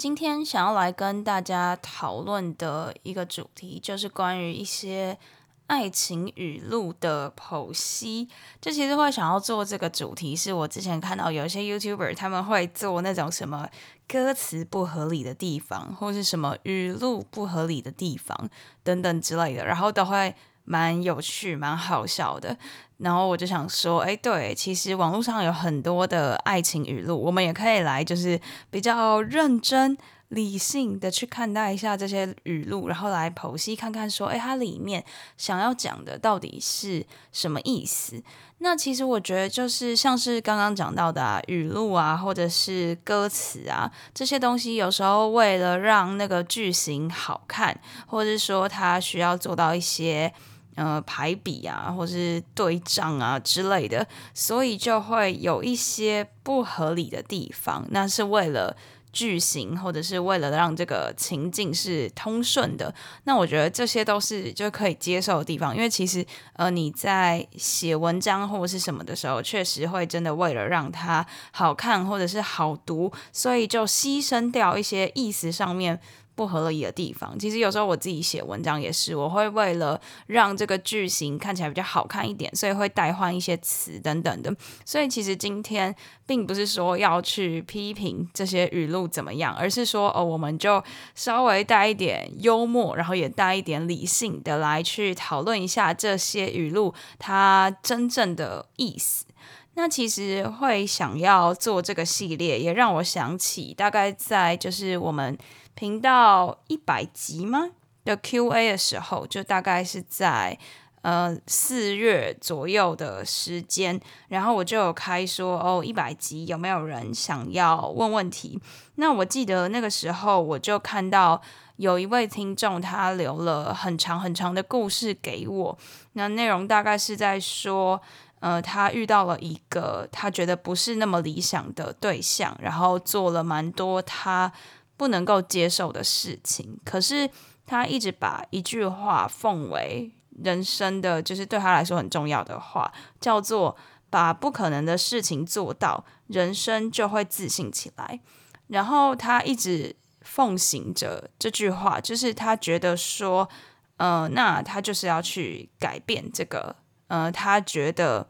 今天想要来跟大家讨论的一个主题，就是关于一些。爱情语录的剖析，就其实会想要做这个主题，是我之前看到有一些 YouTuber 他们会做那种什么歌词不合理的地方，或是什么语录不合理的地方等等之类的，然后都会蛮有趣、蛮好笑的。然后我就想说，哎，对，其实网络上有很多的爱情语录，我们也可以来就是比较认真。理性的去看待一下这些语录，然后来剖析看看，说，诶，它里面想要讲的到底是什么意思？那其实我觉得，就是像是刚刚讲到的啊，语录啊，或者是歌词啊，这些东西，有时候为了让那个句型好看，或者是说它需要做到一些呃排比啊，或是对仗啊之类的，所以就会有一些不合理的地方，那是为了。句型，或者是为了让这个情境是通顺的，那我觉得这些都是就可以接受的地方。因为其实呃你在写文章或者是什么的时候，确实会真的为了让它好看或者是好读，所以就牺牲掉一些意思上面。不合理的地方，其实有时候我自己写文章也是，我会为了让这个句型看起来比较好看一点，所以会代换一些词等等的。所以其实今天并不是说要去批评这些语录怎么样，而是说哦，我们就稍微带一点幽默，然后也带一点理性的来去讨论一下这些语录它真正的意思。那其实会想要做这个系列，也让我想起大概在就是我们。频道一百集吗的 Q&A 的时候，就大概是在呃四月左右的时间，然后我就有开说哦，一百集有没有人想要问问题？那我记得那个时候我就看到有一位听众他留了很长很长的故事给我，那内容大概是在说，呃，他遇到了一个他觉得不是那么理想的对象，然后做了蛮多他。不能够接受的事情，可是他一直把一句话奉为人生的，就是对他来说很重要的话，叫做把不可能的事情做到，人生就会自信起来。然后他一直奉行着这句话，就是他觉得说，呃，那他就是要去改变这个，呃，他觉得。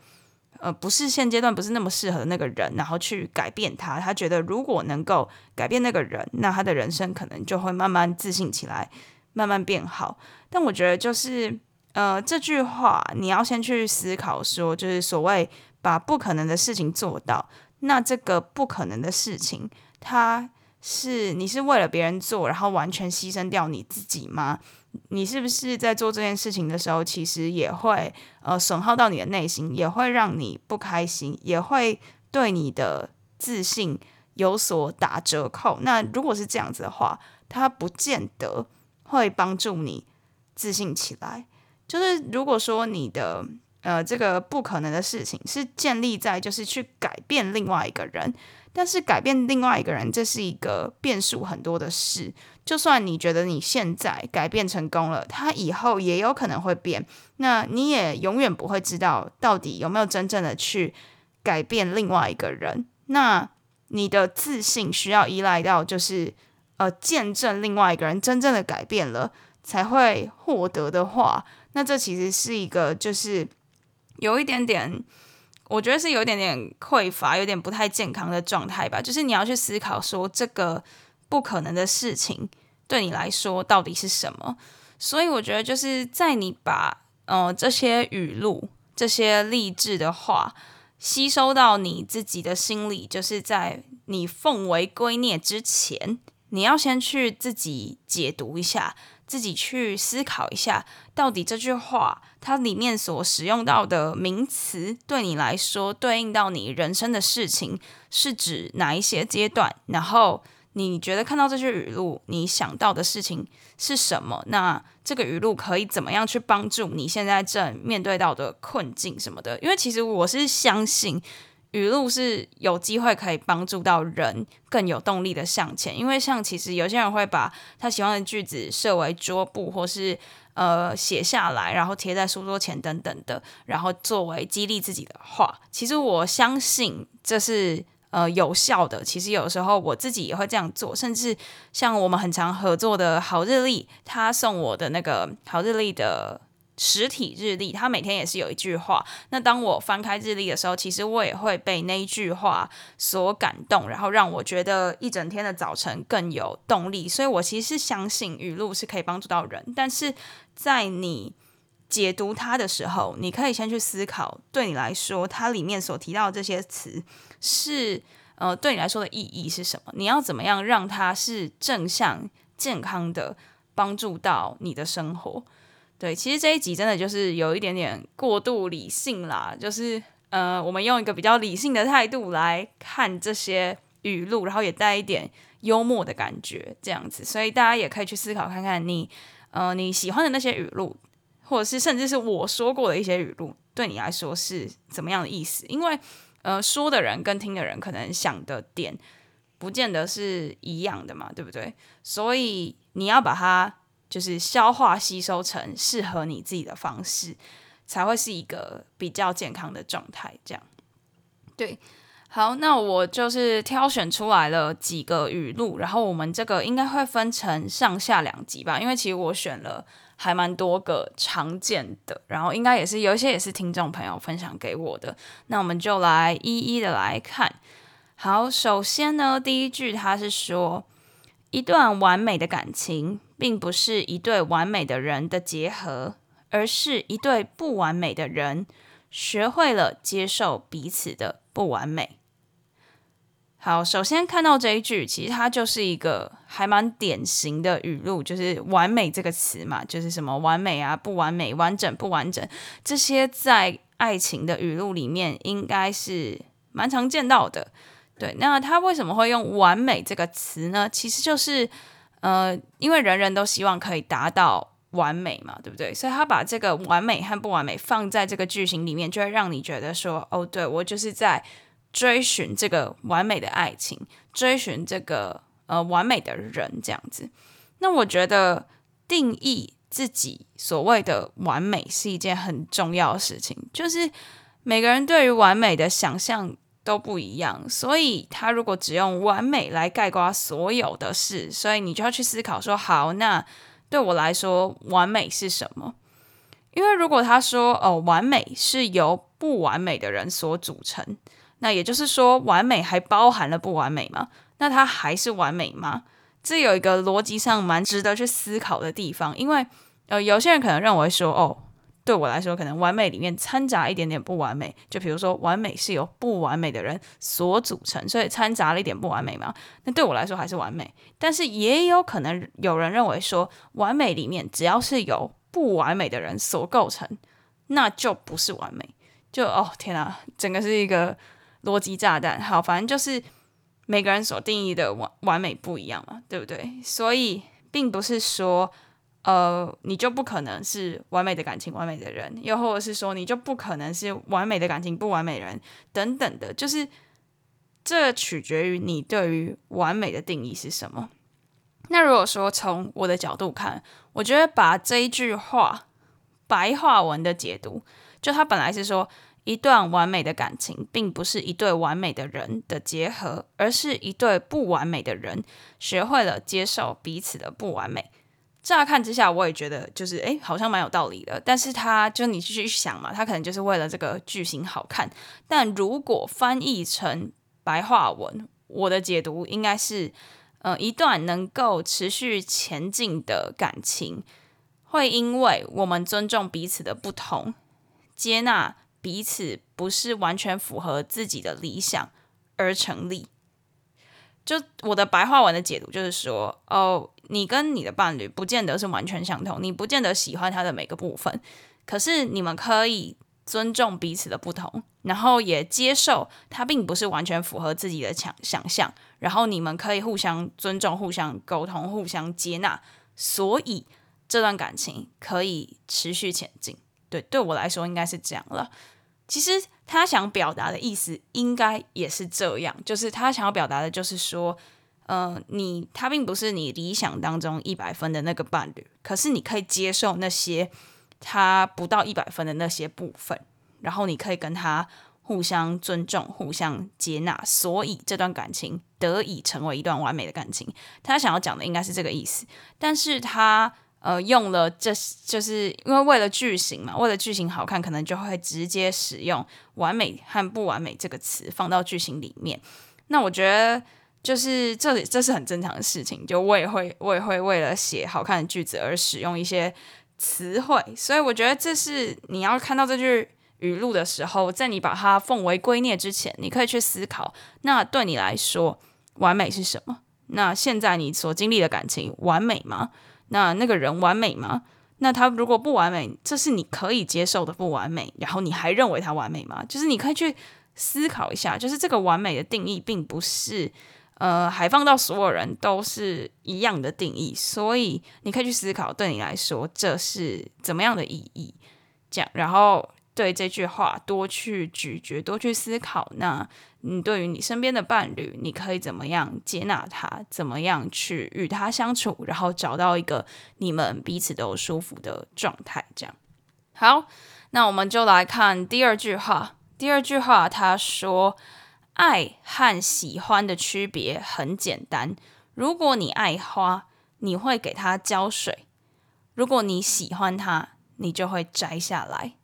呃，不是现阶段不是那么适合的那个人，然后去改变他。他觉得如果能够改变那个人，那他的人生可能就会慢慢自信起来，慢慢变好。但我觉得就是，呃，这句话你要先去思考说，就是所谓把不可能的事情做到，那这个不可能的事情，它是你是为了别人做，然后完全牺牲掉你自己吗？你是不是在做这件事情的时候，其实也会呃损耗到你的内心，也会让你不开心，也会对你的自信有所打折扣？那如果是这样子的话，它不见得会帮助你自信起来。就是如果说你的呃这个不可能的事情是建立在就是去改变另外一个人。但是改变另外一个人，这是一个变数很多的事。就算你觉得你现在改变成功了，他以后也有可能会变。那你也永远不会知道到底有没有真正的去改变另外一个人。那你的自信需要依赖到，就是呃，见证另外一个人真正的改变了，才会获得的话，那这其实是一个就是有一点点。我觉得是有点点匮乏，有点不太健康的状态吧。就是你要去思考说，这个不可能的事情对你来说到底是什么。所以我觉得就是在你把呃这些语录、这些励志的话吸收到你自己的心里，就是在你奉为圭臬之前，你要先去自己解读一下。自己去思考一下，到底这句话它里面所使用到的名词，对你来说对应到你人生的事情是指哪一些阶段？然后你觉得看到这些语录，你想到的事情是什么？那这个语录可以怎么样去帮助你现在正面对到的困境什么的？因为其实我是相信语录是有机会可以帮助到人更有动力的向前。因为像其实有些人会把他喜欢的句子设为桌布，或是呃写下来，然后贴在书桌前等等的，然后作为激励自己的话。其实我相信这是。呃，有效的，其实有时候我自己也会这样做，甚至像我们很常合作的好日历，他送我的那个好日历的实体日历，他每天也是有一句话。那当我翻开日历的时候，其实我也会被那一句话所感动，然后让我觉得一整天的早晨更有动力。所以我其实是相信语录是可以帮助到人，但是在你解读它的时候，你可以先去思考，对你来说，它里面所提到的这些词。是呃，对你来说的意义是什么？你要怎么样让它是正向、健康的帮助到你的生活？对，其实这一集真的就是有一点点过度理性啦，就是呃，我们用一个比较理性的态度来看这些语录，然后也带一点幽默的感觉，这样子，所以大家也可以去思考看看你，呃你喜欢的那些语录，或者是甚至是我说过的一些语录，对你来说是怎么样的意思？因为呃，说的人跟听的人可能想的点不见得是一样的嘛，对不对？所以你要把它就是消化吸收成适合你自己的方式，才会是一个比较健康的状态。这样，对，好，那我就是挑选出来了几个语录，然后我们这个应该会分成上下两集吧，因为其实我选了。还蛮多个常见的，然后应该也是有一些也是听众朋友分享给我的，那我们就来一一的来看。好，首先呢，第一句他是说，一段完美的感情，并不是一对完美的人的结合，而是一对不完美的人学会了接受彼此的不完美。好，首先看到这一句，其实它就是一个还蛮典型的语录，就是“完美”这个词嘛，就是什么完美啊、不完美、完整不完整，这些在爱情的语录里面应该是蛮常见到的。对，那他为什么会用“完美”这个词呢？其实就是呃，因为人人都希望可以达到完美嘛，对不对？所以他把这个完美和不完美放在这个句型里面，就会让你觉得说，哦，对，我就是在。追寻这个完美的爱情，追寻这个呃完美的人，这样子。那我觉得定义自己所谓的完美是一件很重要的事情，就是每个人对于完美的想象都不一样，所以他如果只用完美来概括所有的事，所以你就要去思考说，好，那对我来说完美是什么？因为如果他说哦，完美是由不完美的人所组成。那也就是说，完美还包含了不完美吗？那它还是完美吗？这有一个逻辑上蛮值得去思考的地方，因为呃，有些人可能认为说，哦，对我来说，可能完美里面掺杂一点点不完美，就比如说，完美是由不完美的人所组成，所以掺杂了一点不完美嘛。那对我来说还是完美，但是也有可能有人认为说，完美里面只要是由不完美的人所构成，那就不是完美。就哦，天啊，整个是一个。逻辑炸弹，好，反正就是每个人所定义的完完美不一样嘛，对不对？所以并不是说，呃，你就不可能是完美的感情、完美的人，又或者是说你就不可能是完美的感情、不完美人等等的，就是这取决于你对于完美的定义是什么。那如果说从我的角度看，我觉得把这一句话白话文的解读，就它本来是说。一段完美的感情，并不是一对完美的人的结合，而是一对不完美的人学会了接受彼此的不完美。乍看之下，我也觉得就是诶，好像蛮有道理的。但是他就你继续想嘛，他可能就是为了这个剧情好看。但如果翻译成白话文，我的解读应该是：呃，一段能够持续前进的感情，会因为我们尊重彼此的不同，接纳。彼此不是完全符合自己的理想而成立。就我的白话文的解读就是说，哦，你跟你的伴侣不见得是完全相同，你不见得喜欢他的每个部分，可是你们可以尊重彼此的不同，然后也接受他并不是完全符合自己的想想象，然后你们可以互相尊重、互相沟通、互相接纳，所以这段感情可以持续前进。对，对我来说应该是这样了。其实他想表达的意思应该也是这样，就是他想要表达的就是说，呃，你他并不是你理想当中一百分的那个伴侣，可是你可以接受那些。他不到一百分的那些部分，然后你可以跟他互相尊重、互相接纳，所以这段感情得以成为一段完美的感情。他想要讲的应该是这个意思，但是他呃用了这就是因为为了剧情嘛，为了剧情好看，可能就会直接使用“完美”和“不完美”这个词放到剧情里面。那我觉得就是这里这是很正常的事情，就我也会我也会为了写好看的句子而使用一些。词汇，所以我觉得这是你要看到这句语录的时候，在你把它奉为圭臬之前，你可以去思考，那对你来说，完美是什么？那现在你所经历的感情完美吗？那那个人完美吗？那他如果不完美，这是你可以接受的不完美，然后你还认为他完美吗？就是你可以去思考一下，就是这个完美的定义并不是。呃，还放到所有人都是一样的定义，所以你可以去思考，对你来说这是怎么样的意义？这样，然后对这句话多去咀嚼，多去思考。那你对于你身边的伴侣，你可以怎么样接纳他？怎么样去与他相处？然后找到一个你们彼此都舒服的状态。这样，好，那我们就来看第二句话。第二句话，他说。爱和喜欢的区别很简单。如果你爱花，你会给它浇水；如果你喜欢它，你就会摘下来。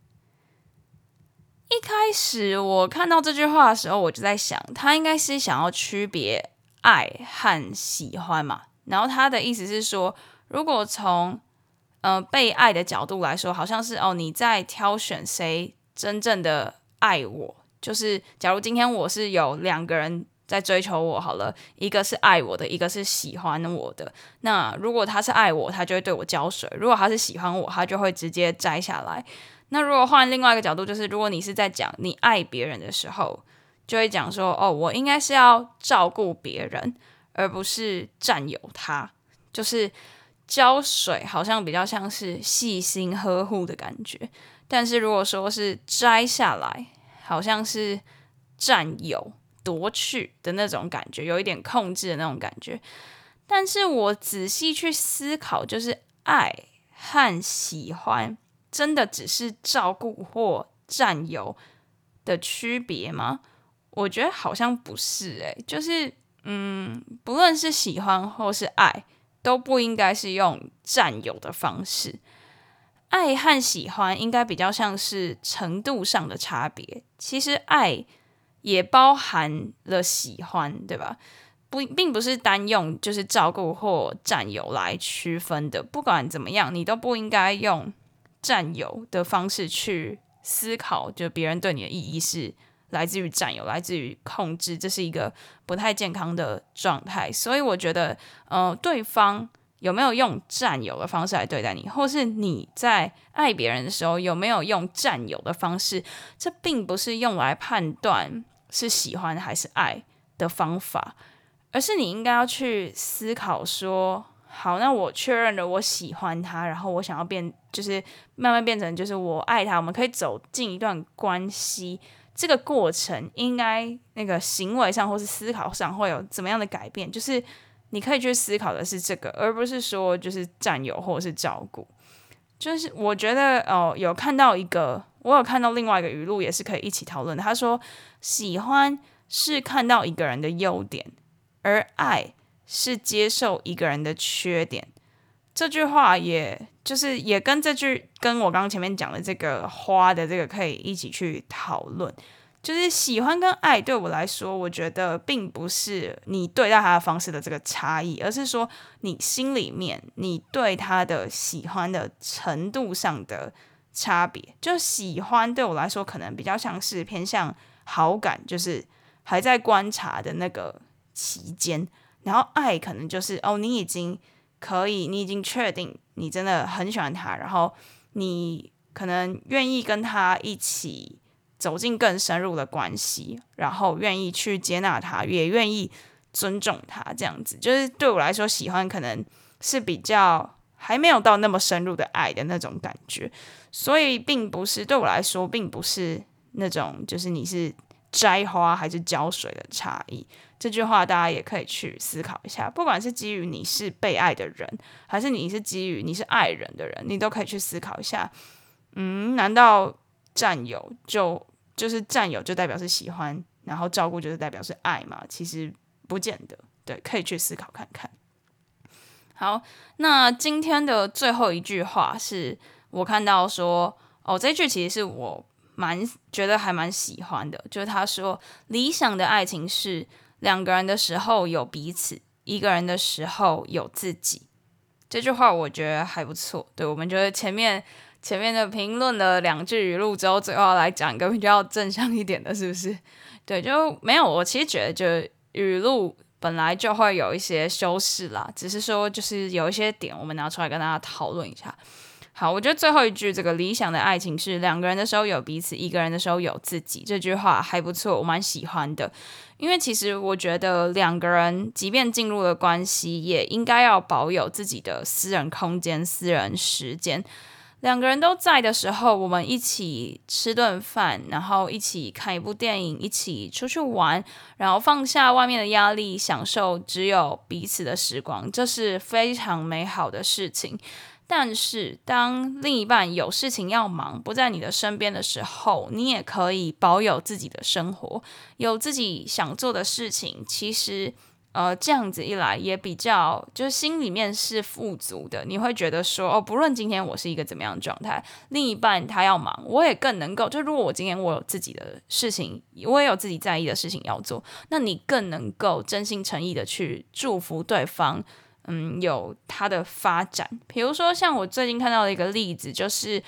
一开始我看到这句话的时候，我就在想，他应该是想要区别爱和喜欢嘛。然后他的意思是说，如果从呃被爱的角度来说，好像是哦你在挑选谁真正的爱我。就是，假如今天我是有两个人在追求我，好了，一个是爱我的，一个是喜欢我的。那如果他是爱我，他就会对我浇水；如果他是喜欢我，他就会直接摘下来。那如果换另外一个角度，就是如果你是在讲你爱别人的时候，就会讲说，哦，我应该是要照顾别人，而不是占有他。就是浇水好像比较像是细心呵护的感觉，但是如果说是摘下来。好像是占有、夺去的那种感觉，有一点控制的那种感觉。但是我仔细去思考，就是爱和喜欢真的只是照顾或占有的区别吗？我觉得好像不是诶，就是嗯，不论是喜欢或是爱，都不应该是用占有的方式。爱和喜欢应该比较像是程度上的差别，其实爱也包含了喜欢，对吧？不，并不是单用就是照顾或占有来区分的。不管怎么样，你都不应该用占有的方式去思考，就别人对你的意义是来自于占有，来自于控制，这是一个不太健康的状态。所以我觉得，呃，对方。有没有用占有的方式来对待你，或是你在爱别人的时候有没有用占有的方式？这并不是用来判断是喜欢还是爱的方法，而是你应该要去思考说：好，那我确认了我喜欢他，然后我想要变，就是慢慢变成就是我爱他，我们可以走进一段关系。这个过程应该那个行为上或是思考上会有怎么样的改变？就是。你可以去思考的是这个，而不是说就是占有或者是照顾。就是我觉得哦，有看到一个，我有看到另外一个语录，也是可以一起讨论。他说，喜欢是看到一个人的优点，而爱是接受一个人的缺点。这句话也就是也跟这句跟我刚刚前面讲的这个花的这个可以一起去讨论。就是喜欢跟爱对我来说，我觉得并不是你对待他的方式的这个差异，而是说你心里面你对他的喜欢的程度上的差别。就喜欢对我来说，可能比较像是偏向好感，就是还在观察的那个期间，然后爱可能就是哦，你已经可以，你已经确定你真的很喜欢他，然后你。可能愿意跟他一起走进更深入的关系，然后愿意去接纳他，也愿意尊重他，这样子就是对我来说，喜欢可能是比较还没有到那么深入的爱的那种感觉，所以并不是对我来说，并不是那种就是你是摘花还是浇水的差异。这句话大家也可以去思考一下，不管是基于你是被爱的人，还是你是基于你是爱人的人，你都可以去思考一下。嗯，难道占有就就是占有就代表是喜欢，然后照顾就是代表是爱嘛？其实不见得。对，可以去思考看看。好，那今天的最后一句话是我看到说，哦，这句其实是我蛮觉得还蛮喜欢的，就是他说，理想的爱情是。两个人的时候有彼此，一个人的时候有自己。这句话我觉得还不错。对，我们觉得前面前面的评论的两句语录之后，最后来讲一个比较正向一点的，是不是？对，就没有。我其实觉得，就语录本来就会有一些修饰啦，只是说就是有一些点，我们拿出来跟大家讨论一下。好，我觉得最后一句，这个理想的爱情是两个人的时候有彼此，一个人的时候有自己。这句话还不错，我蛮喜欢的。因为其实我觉得两个人即便进入了关系，也应该要保有自己的私人空间、私人时间。两个人都在的时候，我们一起吃顿饭，然后一起看一部电影，一起出去玩，然后放下外面的压力，享受只有彼此的时光，这是非常美好的事情。但是，当另一半有事情要忙，不在你的身边的时候，你也可以保有自己的生活，有自己想做的事情。其实，呃，这样子一来也比较，就是心里面是富足的。你会觉得说，哦，不论今天我是一个怎么样的状态，另一半他要忙，我也更能够。就如果我今天我有自己的事情，我也有自己在意的事情要做，那你更能够真心诚意的去祝福对方。嗯，有他的发展，比如说像我最近看到的一个例子，就是，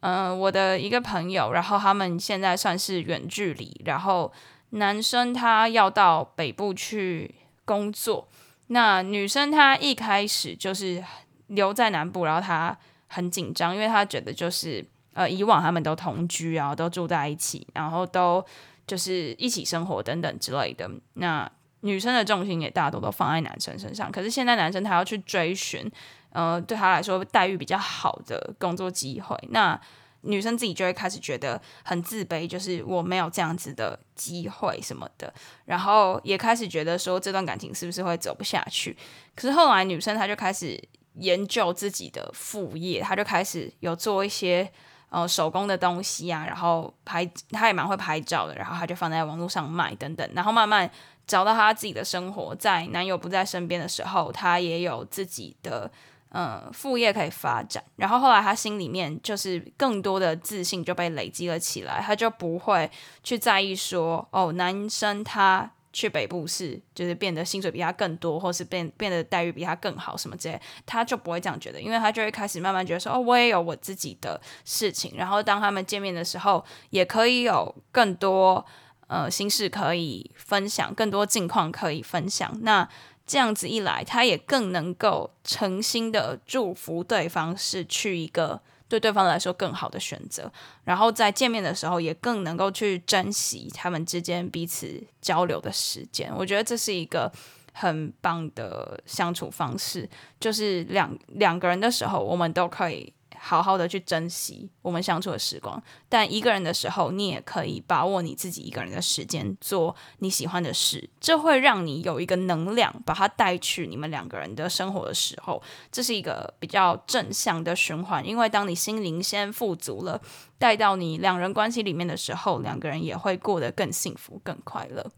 嗯、呃，我的一个朋友，然后他们现在算是远距离，然后男生他要到北部去工作，那女生她一开始就是留在南部，然后她很紧张，因为她觉得就是，呃，以往他们都同居，然后都住在一起，然后都就是一起生活等等之类的，那。女生的重心也大多都放在男生身上，可是现在男生他要去追寻，呃，对他来说待遇比较好的工作机会，那女生自己就会开始觉得很自卑，就是我没有这样子的机会什么的，然后也开始觉得说这段感情是不是会走不下去？可是后来女生她就开始研究自己的副业，她就开始有做一些呃手工的东西啊，然后拍，她也蛮会拍照的，然后她就放在网络上卖等等，然后慢慢。找到他自己的生活，在男友不在身边的时候，她也有自己的呃副业可以发展。然后后来她心里面就是更多的自信就被累积了起来，她就不会去在意说哦，男生他去北部是就是变得薪水比他更多，或是变变得待遇比他更好什么之类，她就不会这样觉得，因为她就会开始慢慢觉得说哦，我也有我自己的事情。然后当他们见面的时候，也可以有更多。呃，心事可以分享，更多近况可以分享。那这样子一来，他也更能够诚心的祝福对方，是去一个对对方来说更好的选择。然后在见面的时候，也更能够去珍惜他们之间彼此交流的时间。我觉得这是一个很棒的相处方式，就是两两个人的时候，我们都可以。好好的去珍惜我们相处的时光，但一个人的时候，你也可以把握你自己一个人的时间，做你喜欢的事，这会让你有一个能量，把它带去你们两个人的生活的时候，这是一个比较正向的循环。因为当你心灵先富足了，带到你两人关系里面的时候，两个人也会过得更幸福、更快乐。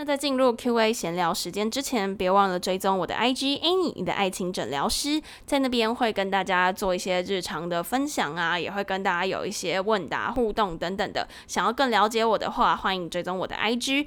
那在进入 Q&A 闲聊时间之前，别忘了追踪我的 IG Annie，你的爱情诊疗师，在那边会跟大家做一些日常的分享啊，也会跟大家有一些问答互动等等的。想要更了解我的话，欢迎追踪我的 IG。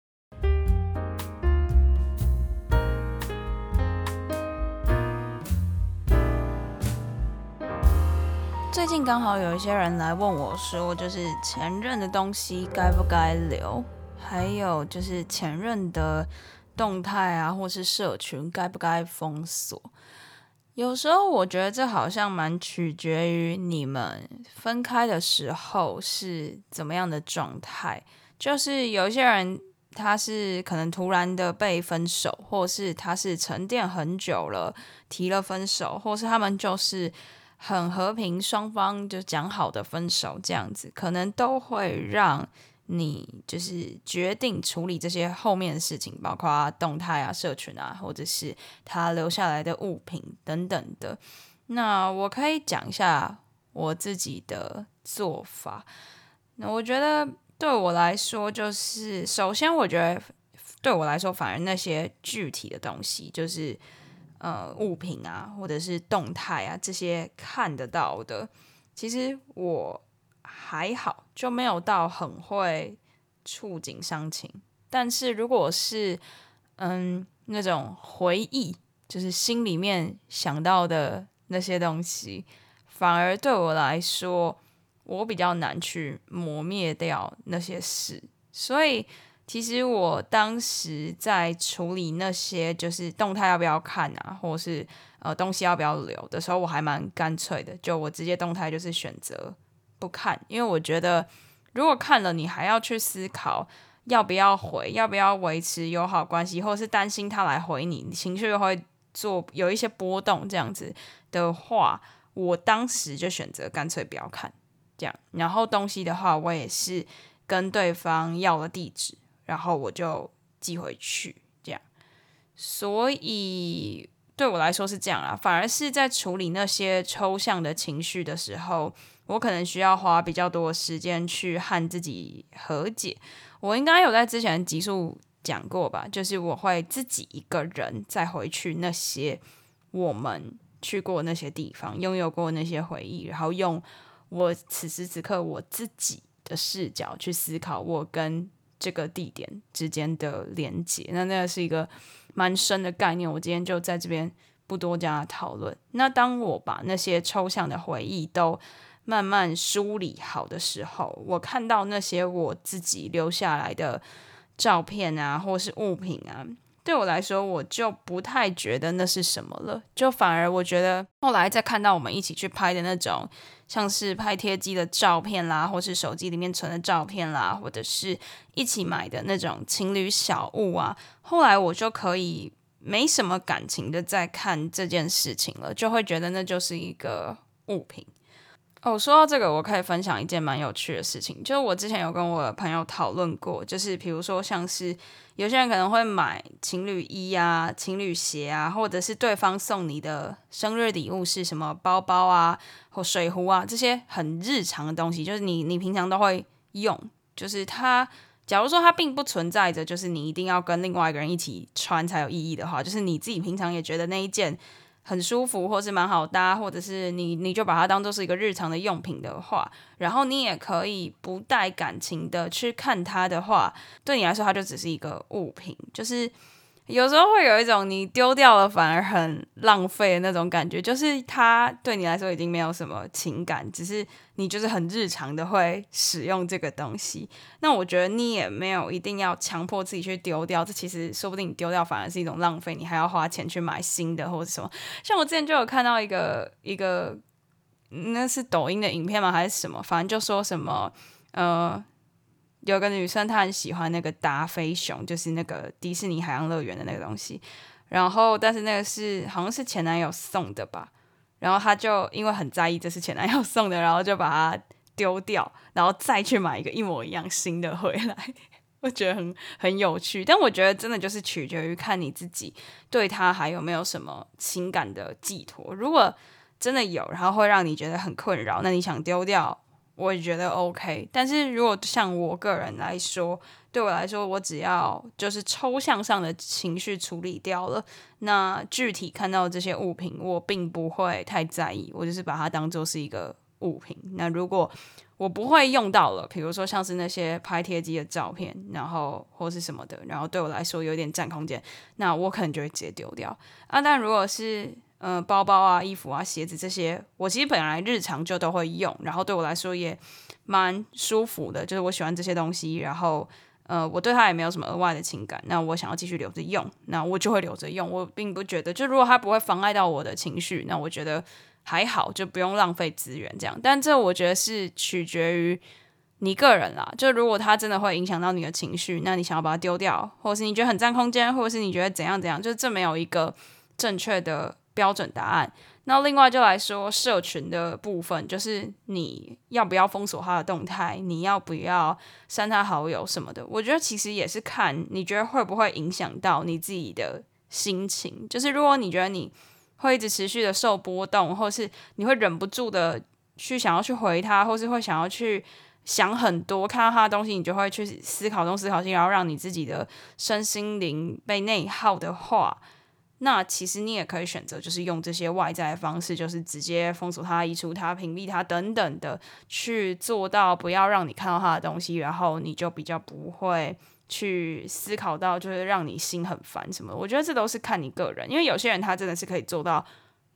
最近刚好有一些人来问我说，就是前任的东西该不该留，还有就是前任的动态啊，或是社群该不该封锁。有时候我觉得这好像蛮取决于你们分开的时候是怎么样的状态。就是有一些人他是可能突然的被分手，或是他是沉淀很久了提了分手，或是他们就是很和平，双方就讲好的分手这样子，可能都会让。你就是决定处理这些后面的事情，包括动态啊、社群啊，或者是他留下来的物品等等的。那我可以讲一下我自己的做法。那我觉得对我来说，就是首先，我觉得对我来说，反而那些具体的东西，就是呃物品啊，或者是动态啊，这些看得到的，其实我。还好，就没有到很会触景伤情。但是如果是嗯那种回忆，就是心里面想到的那些东西，反而对我来说，我比较难去磨灭掉那些事。所以其实我当时在处理那些就是动态要不要看啊，或是呃东西要不要留的时候，我还蛮干脆的，就我直接动态就是选择。不看，因为我觉得如果看了，你还要去思考要不要回，要不要维持友好关系，或者是担心他来回你，你情绪会做有一些波动，这样子的话，我当时就选择干脆不要看，这样。然后东西的话，我也是跟对方要了地址，然后我就寄回去，这样。所以对我来说是这样啊，反而是在处理那些抽象的情绪的时候。我可能需要花比较多时间去和自己和解。我应该有在之前的集数讲过吧，就是我会自己一个人再回去那些我们去过那些地方，拥有过那些回忆，然后用我此时此刻我自己的视角去思考我跟这个地点之间的连接。那那个是一个蛮深的概念，我今天就在这边不多加讨论。那当我把那些抽象的回忆都慢慢梳理好的时候，我看到那些我自己留下来的照片啊，或是物品啊，对我来说，我就不太觉得那是什么了。就反而我觉得，后来再看到我们一起去拍的那种，像是拍贴机的照片啦，或是手机里面存的照片啦，或者是一起买的那种情侣小物啊，后来我就可以没什么感情的在看这件事情了，就会觉得那就是一个物品。哦，说到这个，我可以分享一件蛮有趣的事情，就是我之前有跟我的朋友讨论过，就是比如说像是有些人可能会买情侣衣啊、情侣鞋啊，或者是对方送你的生日礼物是什么包包啊或水壶啊，这些很日常的东西，就是你你平常都会用，就是它，假如说它并不存在着，就是你一定要跟另外一个人一起穿才有意义的话，就是你自己平常也觉得那一件。很舒服，或是蛮好搭，或者是你你就把它当做是一个日常的用品的话，然后你也可以不带感情的去看它的话，对你来说它就只是一个物品，就是。有时候会有一种你丢掉了反而很浪费的那种感觉，就是它对你来说已经没有什么情感，只是你就是很日常的会使用这个东西。那我觉得你也没有一定要强迫自己去丢掉，这其实说不定你丢掉反而是一种浪费，你还要花钱去买新的或者什么。像我之前就有看到一个一个，那是抖音的影片吗？还是什么？反正就说什么呃。有个女生，她很喜欢那个达菲熊，就是那个迪士尼海洋乐园的那个东西。然后，但是那个是好像是前男友送的吧。然后她就因为很在意这是前男友送的，然后就把它丢掉，然后再去买一个一模一样新的回来。我觉得很很有趣，但我觉得真的就是取决于看你自己对他还有没有什么情感的寄托。如果真的有，然后会让你觉得很困扰，那你想丢掉。我也觉得 OK，但是如果像我个人来说，对我来说，我只要就是抽象上的情绪处理掉了，那具体看到这些物品，我并不会太在意，我就是把它当做是一个物品。那如果我不会用到了，比如说像是那些拍贴机的照片，然后或是什么的，然后对我来说有点占空间，那我可能就会直接丢掉啊。但如果是呃包包啊、衣服啊、鞋子这些，我其实本来日常就都会用，然后对我来说也蛮舒服的，就是我喜欢这些东西，然后呃我对它也没有什么额外的情感，那我想要继续留着用，那我就会留着用，我并不觉得，就如果它不会妨碍到我的情绪，那我觉得。还好，就不用浪费资源这样。但这我觉得是取决于你个人啦。就如果它真的会影响到你的情绪，那你想要把它丢掉，或者是你觉得很占空间，或者是你觉得怎样怎样，就这没有一个正确的标准答案。那另外就来说，社群的部分，就是你要不要封锁他的动态，你要不要删他好友什么的。我觉得其实也是看你觉得会不会影响到你自己的心情。就是如果你觉得你会一直持续的受波动，或是你会忍不住的去想要去回他，或是会想要去想很多，看到他的东西，你就会去思考东思考西，然后让你自己的身心灵被内耗的话，那其实你也可以选择，就是用这些外在的方式，就是直接封锁他、移除他、屏蔽他等等的，去做到不要让你看到他的东西，然后你就比较不会。去思考到就是让你心很烦什么，我觉得这都是看你个人，因为有些人他真的是可以做到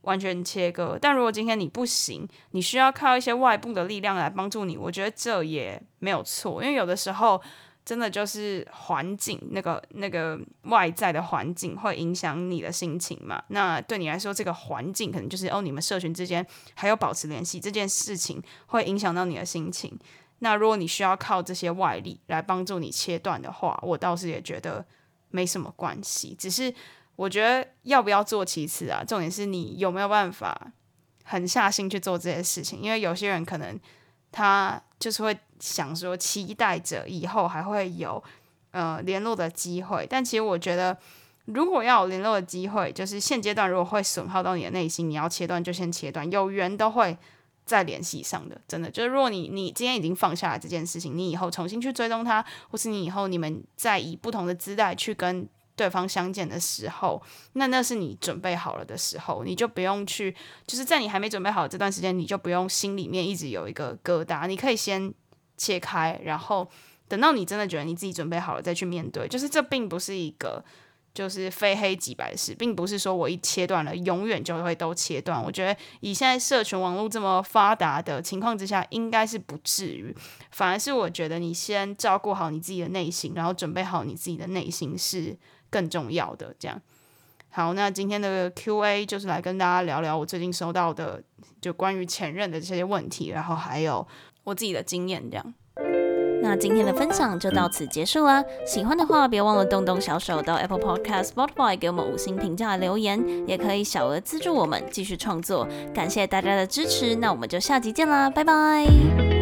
完全切割，但如果今天你不行，你需要靠一些外部的力量来帮助你，我觉得这也没有错，因为有的时候真的就是环境那个那个外在的环境会影响你的心情嘛，那对你来说这个环境可能就是哦，你们社群之间还有保持联系这件事情会影响到你的心情。那如果你需要靠这些外力来帮助你切断的话，我倒是也觉得没什么关系。只是我觉得要不要做其次啊，重点是你有没有办法狠下心去做这些事情。因为有些人可能他就是会想说，期待着以后还会有呃联络的机会。但其实我觉得，如果要有联络的机会，就是现阶段如果会损耗到你的内心，你要切断就先切断。有缘都会。再联系上的，真的就是，如果你你今天已经放下了这件事情，你以后重新去追踪他，或是你以后你们再以不同的姿态去跟对方相见的时候，那那是你准备好了的时候，你就不用去，就是在你还没准备好这段时间，你就不用心里面一直有一个疙瘩，你可以先切开，然后等到你真的觉得你自己准备好了再去面对，就是这并不是一个。就是非黑即白的事，并不是说我一切断了，永远就会都切断。我觉得以现在社群网络这么发达的情况之下，应该是不至于。反而是我觉得你先照顾好你自己的内心，然后准备好你自己的内心是更重要的。这样，好，那今天的 Q&A 就是来跟大家聊聊我最近收到的就关于前任的这些问题，然后还有我自己的经验这样。那今天的分享就到此结束啦。喜欢的话，别忘了动动小手到 Apple Podcast、Spotify 给我们五星评价留言，也可以小额资助我们继续创作。感谢大家的支持，那我们就下集见啦，拜拜。